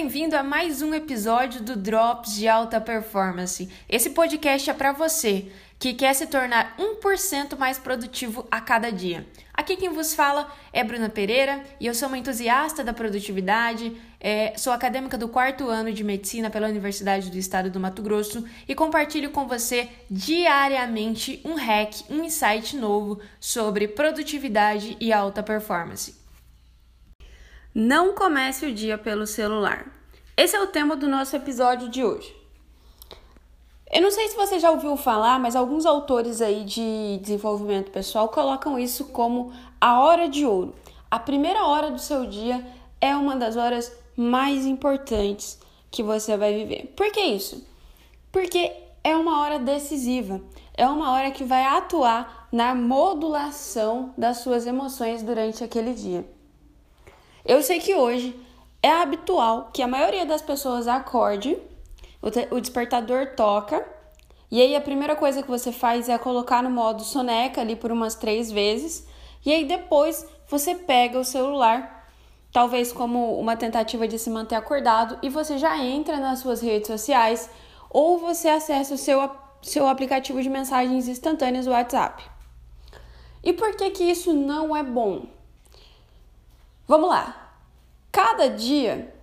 bem-vindo a mais um episódio do Drops de Alta Performance. Esse podcast é para você que quer se tornar 1% mais produtivo a cada dia. Aqui quem vos fala é Bruna Pereira e eu sou uma entusiasta da produtividade, é, sou acadêmica do quarto ano de medicina pela Universidade do Estado do Mato Grosso e compartilho com você diariamente um hack, um insight novo sobre produtividade e alta performance. Não comece o dia pelo celular. Esse é o tema do nosso episódio de hoje. Eu não sei se você já ouviu falar, mas alguns autores aí de desenvolvimento pessoal colocam isso como a hora de ouro. A primeira hora do seu dia é uma das horas mais importantes que você vai viver. Por que isso? Porque é uma hora decisiva, é uma hora que vai atuar na modulação das suas emoções durante aquele dia. Eu sei que hoje é habitual que a maioria das pessoas acorde, o despertador toca, e aí a primeira coisa que você faz é colocar no modo soneca ali por umas três vezes, e aí depois você pega o celular, talvez como uma tentativa de se manter acordado, e você já entra nas suas redes sociais ou você acessa o seu, seu aplicativo de mensagens instantâneas WhatsApp. E por que que isso não é bom? Vamos lá. Cada dia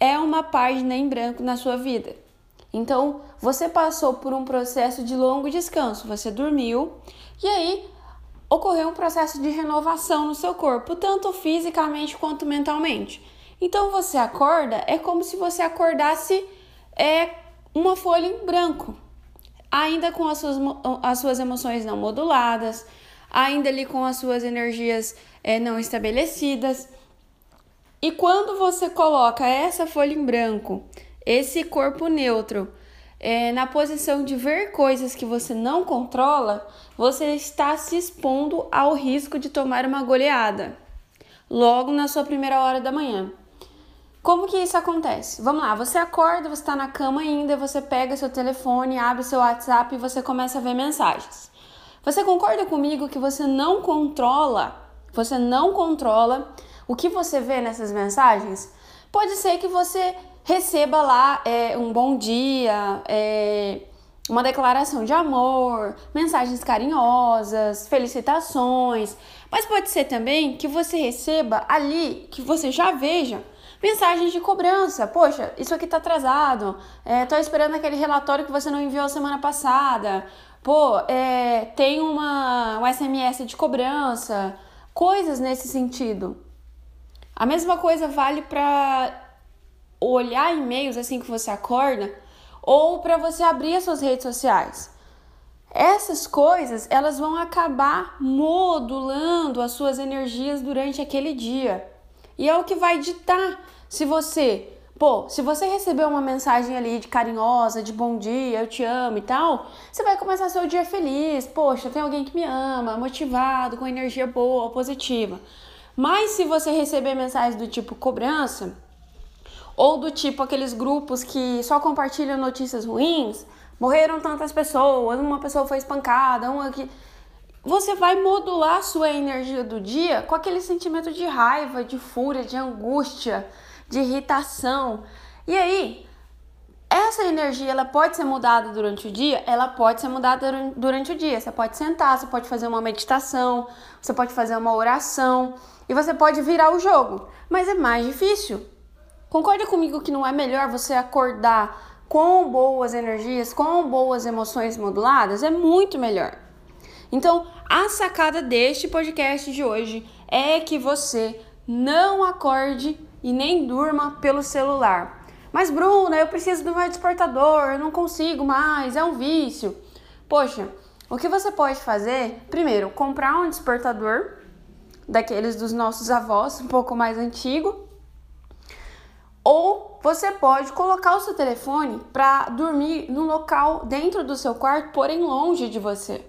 é uma página em branco na sua vida. Então, você passou por um processo de longo descanso, você dormiu e aí ocorreu um processo de renovação no seu corpo, tanto fisicamente quanto mentalmente. Então, você acorda, é como se você acordasse é, uma folha em branco, ainda com as suas, as suas emoções não moduladas, ainda ali com as suas energias é, não estabelecidas. E quando você coloca essa folha em branco, esse corpo neutro, é, na posição de ver coisas que você não controla, você está se expondo ao risco de tomar uma goleada logo na sua primeira hora da manhã. Como que isso acontece? Vamos lá, você acorda, você está na cama ainda, você pega seu telefone, abre seu WhatsApp e você começa a ver mensagens. Você concorda comigo que você não controla, você não controla o que você vê nessas mensagens? Pode ser que você receba lá é, um bom dia, é, uma declaração de amor, mensagens carinhosas, felicitações, mas pode ser também que você receba ali, que você já veja mensagens de cobrança. Poxa, isso aqui tá atrasado. É, tô esperando aquele relatório que você não enviou semana passada. Pô, é, tem uma, um SMS de cobrança. Coisas nesse sentido. A mesma coisa vale para olhar e-mails assim que você acorda ou para você abrir as suas redes sociais. Essas coisas, elas vão acabar modulando as suas energias durante aquele dia. E é o que vai ditar se você, pô, se você recebeu uma mensagem ali de carinhosa, de bom dia, eu te amo e tal, você vai começar seu dia feliz. Poxa, tem alguém que me ama, motivado, com energia boa, positiva. Mas se você receber mensagens do tipo cobrança, ou do tipo aqueles grupos que só compartilham notícias ruins, morreram tantas pessoas, uma pessoa foi espancada, uma que você vai modular a sua energia do dia com aquele sentimento de raiva, de fúria, de angústia, de irritação. E aí, essa energia ela pode ser mudada durante o dia? Ela pode ser mudada durante o dia. Você pode sentar, você pode fazer uma meditação, você pode fazer uma oração e você pode virar o jogo, mas é mais difícil. Concorda comigo que não é melhor você acordar com boas energias, com boas emoções moduladas? É muito melhor. Então, a sacada deste podcast de hoje é que você não acorde e nem durma pelo celular. Mas, Bruna, eu preciso do meu despertador, eu não consigo mais, é um vício. Poxa, o que você pode fazer? Primeiro, comprar um despertador daqueles dos nossos avós, um pouco mais antigo. Ou você pode colocar o seu telefone para dormir num local dentro do seu quarto, porém longe de você.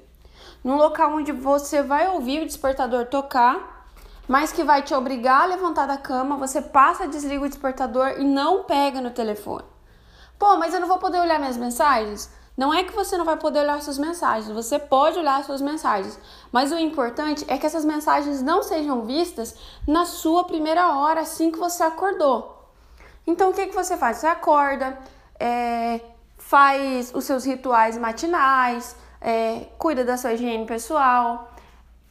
Num local onde você vai ouvir o despertador tocar, mas que vai te obrigar a levantar da cama, você passa, desliga o despertador e não pega no telefone. Pô, mas eu não vou poder olhar minhas mensagens? Não é que você não vai poder olhar suas mensagens, você pode olhar suas mensagens, mas o importante é que essas mensagens não sejam vistas na sua primeira hora assim que você acordou. Então o que, que você faz? Você acorda, é, faz os seus rituais matinais, é, cuida da sua higiene pessoal,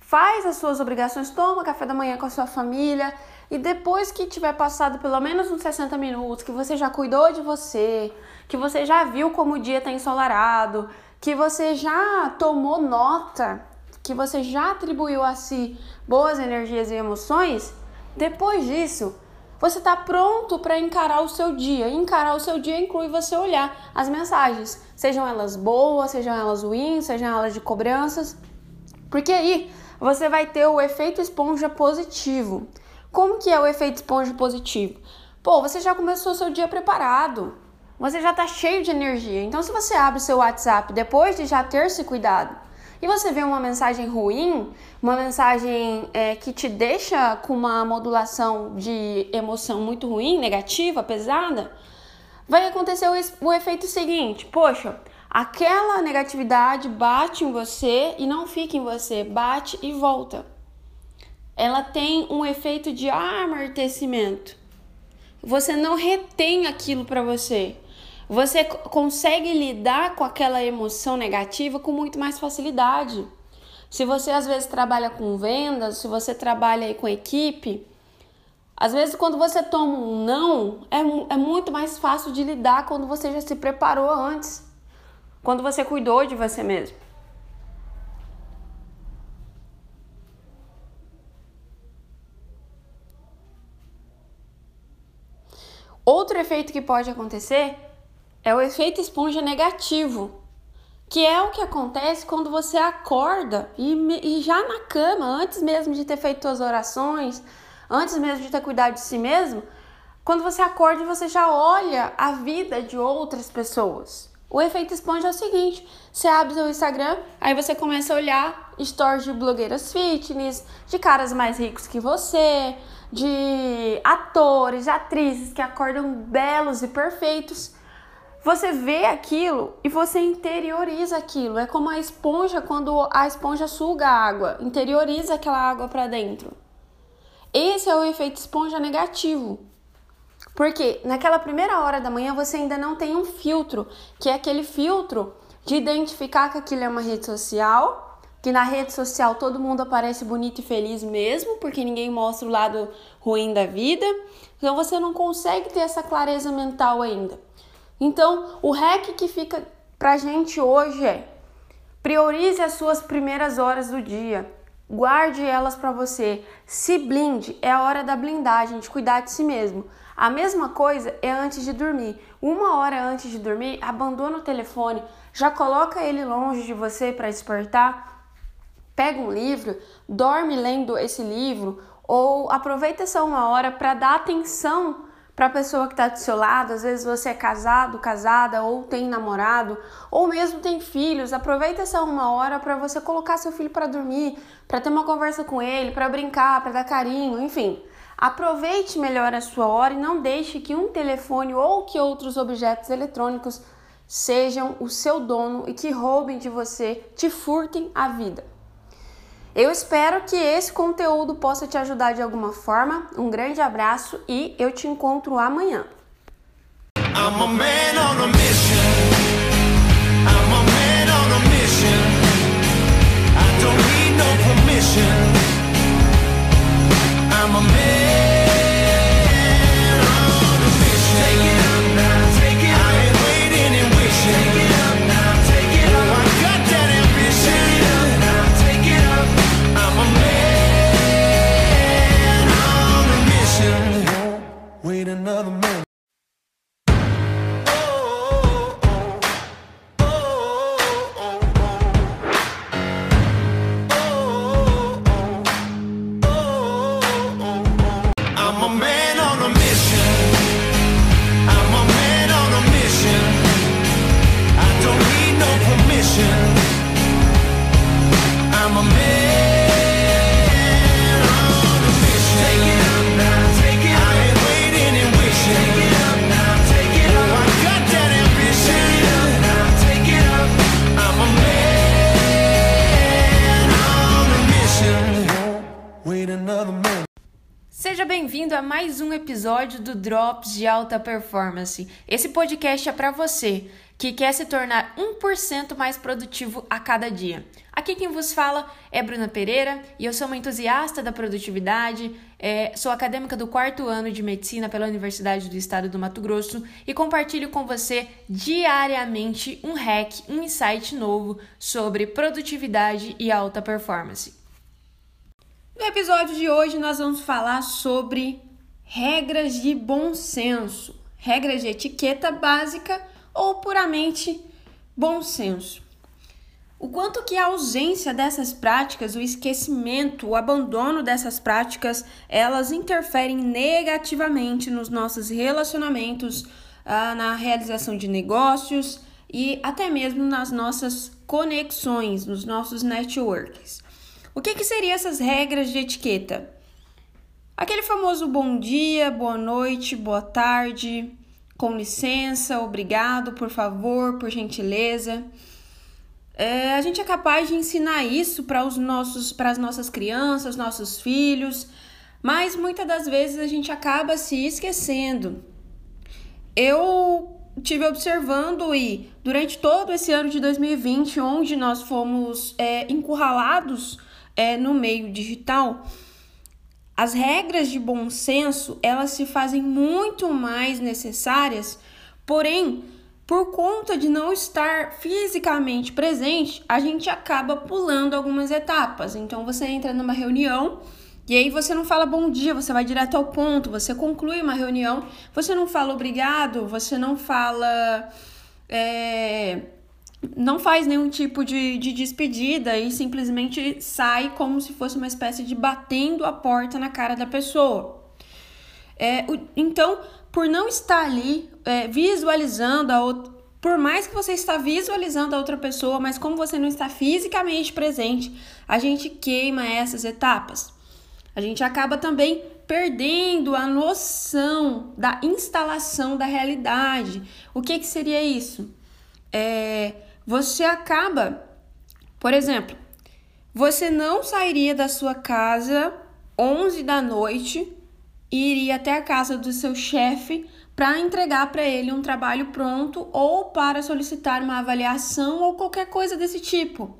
faz as suas obrigações, toma café da manhã com a sua família e depois que tiver passado pelo menos uns 60 minutos, que você já cuidou de você, que você já viu como o dia está ensolarado, que você já tomou nota, que você já atribuiu a si boas energias e emoções, depois disso, você está pronto para encarar o seu dia. encarar o seu dia inclui você olhar as mensagens, sejam elas boas, sejam elas ruins, sejam elas de cobranças, porque aí você vai ter o efeito esponja positivo. Como que é o efeito esponja positivo? Pô, você já começou seu dia preparado. Você já está cheio de energia. Então, se você abre seu WhatsApp depois de já ter se cuidado e você vê uma mensagem ruim, uma mensagem é, que te deixa com uma modulação de emoção muito ruim, negativa, pesada, vai acontecer o, o efeito seguinte: poxa, aquela negatividade bate em você e não fica em você, bate e volta. Ela tem um efeito de amortecimento. Você não retém aquilo para você. Você consegue lidar com aquela emoção negativa com muito mais facilidade. Se você às vezes trabalha com vendas, se você trabalha com equipe, às vezes quando você toma um não, é, é muito mais fácil de lidar quando você já se preparou antes quando você cuidou de você mesmo. Outro efeito que pode acontecer é o efeito esponja negativo, que é o que acontece quando você acorda e, e já na cama, antes mesmo de ter feito suas orações, antes mesmo de ter cuidado de si mesmo, quando você acorda você já olha a vida de outras pessoas. O efeito esponja é o seguinte: você abre seu Instagram, aí você começa a olhar stories de blogueiras fitness, de caras mais ricos que você, de atores, atrizes que acordam belos e perfeitos. Você vê aquilo e você interioriza aquilo. É como a esponja quando a esponja suga a água, interioriza aquela água para dentro. Esse é o efeito esponja negativo. Porque naquela primeira hora da manhã você ainda não tem um filtro, que é aquele filtro de identificar que aquilo é uma rede social, que na rede social todo mundo aparece bonito e feliz mesmo, porque ninguém mostra o lado ruim da vida. Então você não consegue ter essa clareza mental ainda. Então, o hack que fica pra gente hoje é: priorize as suas primeiras horas do dia. Guarde elas para você. Se blinde, é a hora da blindagem, de cuidar de si mesmo. A mesma coisa é antes de dormir. Uma hora antes de dormir, abandona o telefone, já coloca ele longe de você para despertar. Pega um livro, dorme lendo esse livro ou aproveita essa uma hora para dar atenção para a pessoa que está do seu lado. Às vezes você é casado, casada ou tem namorado ou mesmo tem filhos. Aproveita essa uma hora para você colocar seu filho para dormir, para ter uma conversa com ele, para brincar, para dar carinho, enfim. Aproveite melhor a sua hora e não deixe que um telefone ou que outros objetos eletrônicos sejam o seu dono e que roubem de você, te furtem a vida. Eu espero que esse conteúdo possa te ajudar de alguma forma. Um grande abraço e eu te encontro amanhã. I'm a man. Bem-vindo a mais um episódio do Drops de Alta Performance. Esse podcast é para você que quer se tornar 1% mais produtivo a cada dia. Aqui quem vos fala é Bruna Pereira e eu sou uma entusiasta da produtividade, é, sou acadêmica do quarto ano de medicina pela Universidade do Estado do Mato Grosso e compartilho com você diariamente um hack, um insight novo sobre produtividade e alta performance. No episódio de hoje nós vamos falar sobre regras de bom senso, regras de etiqueta básica ou puramente bom senso. O quanto que a ausência dessas práticas, o esquecimento, o abandono dessas práticas, elas interferem negativamente nos nossos relacionamentos, ah, na realização de negócios e até mesmo nas nossas conexões, nos nossos networks. O que, que seriam essas regras de etiqueta? Aquele famoso bom dia, boa noite, boa tarde, com licença, obrigado, por favor, por gentileza. É, a gente é capaz de ensinar isso para os nossos, para as nossas crianças, nossos filhos, mas muitas das vezes a gente acaba se esquecendo. Eu tive observando e durante todo esse ano de 2020, onde nós fomos é, encurralados é, no meio digital, as regras de bom senso, elas se fazem muito mais necessárias, porém, por conta de não estar fisicamente presente, a gente acaba pulando algumas etapas. Então você entra numa reunião e aí você não fala bom dia, você vai direto ao ponto, você conclui uma reunião, você não fala obrigado, você não fala. É não faz nenhum tipo de, de despedida e simplesmente sai como se fosse uma espécie de batendo a porta na cara da pessoa. É, o, então, por não estar ali é, visualizando a outra, por mais que você está visualizando a outra pessoa, mas como você não está fisicamente presente, a gente queima essas etapas. A gente acaba também perdendo a noção da instalação da realidade. O que, que seria isso? É, você acaba, por exemplo, você não sairia da sua casa 11 da noite e iria até a casa do seu chefe para entregar para ele um trabalho pronto ou para solicitar uma avaliação ou qualquer coisa desse tipo.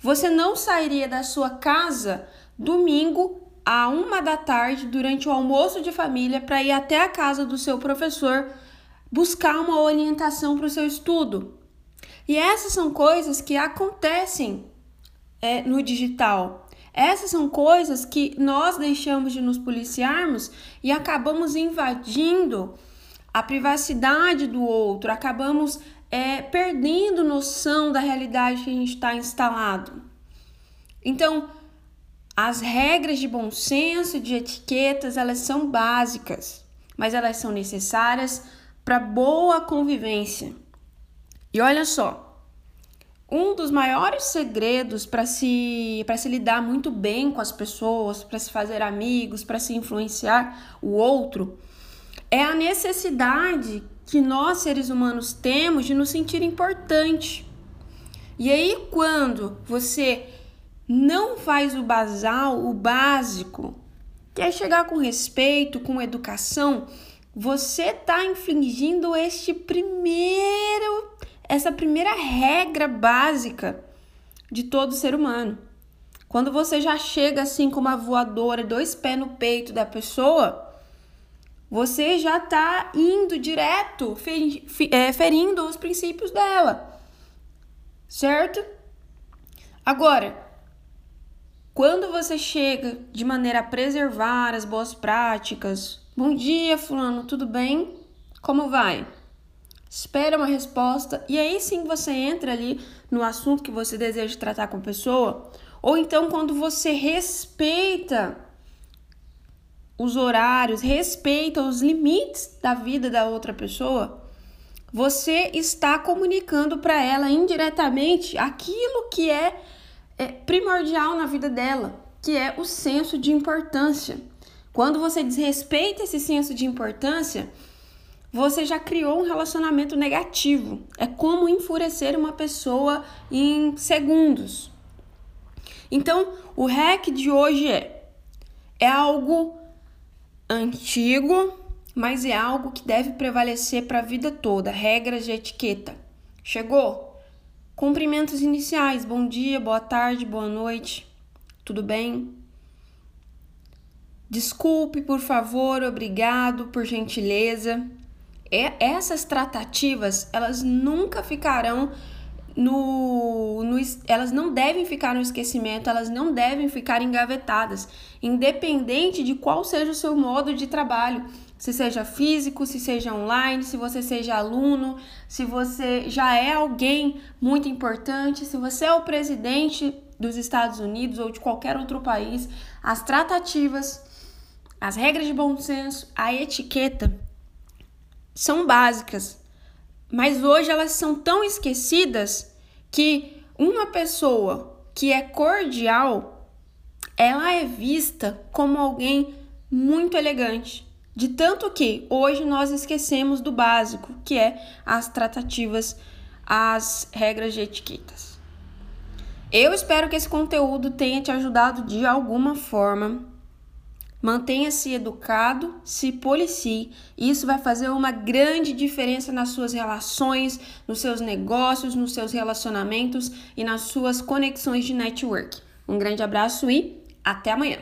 Você não sairia da sua casa domingo a uma da tarde durante o almoço de família para ir até a casa do seu professor buscar uma orientação para o seu estudo. E essas são coisas que acontecem é, no digital. Essas são coisas que nós deixamos de nos policiarmos e acabamos invadindo a privacidade do outro, acabamos é, perdendo noção da realidade que a gente está instalado. Então, as regras de bom senso, de etiquetas, elas são básicas, mas elas são necessárias para boa convivência. E olha só, um dos maiores segredos para se, se lidar muito bem com as pessoas, para se fazer amigos, para se influenciar o outro, é a necessidade que nós seres humanos temos de nos sentir importante. E aí, quando você não faz o basal, o básico, quer chegar com respeito, com educação, você está infringindo este primeiro essa primeira regra básica de todo ser humano. Quando você já chega assim com uma voadora, dois pés no peito da pessoa, você já está indo direto, é, ferindo os princípios dela, certo? Agora, quando você chega de maneira a preservar as boas práticas, bom dia, Fulano, tudo bem? Como vai? Espera uma resposta e aí sim você entra ali no assunto que você deseja tratar com a pessoa. Ou então quando você respeita os horários, respeita os limites da vida da outra pessoa, você está comunicando para ela indiretamente aquilo que é, é primordial na vida dela, que é o senso de importância. Quando você desrespeita esse senso de importância, você já criou um relacionamento negativo. É como enfurecer uma pessoa em segundos. Então, o hack de hoje é é algo antigo, mas é algo que deve prevalecer para a vida toda. Regras de etiqueta. Chegou? Cumprimentos iniciais. Bom dia, boa tarde, boa noite. Tudo bem? Desculpe, por favor, obrigado, por gentileza. É, essas tratativas, elas nunca ficarão no, no, elas não devem ficar no esquecimento, elas não devem ficar engavetadas, independente de qual seja o seu modo de trabalho, se seja físico, se seja online, se você seja aluno, se você já é alguém muito importante, se você é o presidente dos Estados Unidos ou de qualquer outro país, as tratativas, as regras de bom senso, a etiqueta são básicas mas hoje elas são tão esquecidas que uma pessoa que é cordial, ela é vista como alguém muito elegante. De tanto que hoje nós esquecemos do básico, que é as tratativas, as regras de etiquetas. Eu espero que esse conteúdo tenha te ajudado de alguma forma Mantenha-se educado, se policie. Isso vai fazer uma grande diferença nas suas relações, nos seus negócios, nos seus relacionamentos e nas suas conexões de network. Um grande abraço e até amanhã!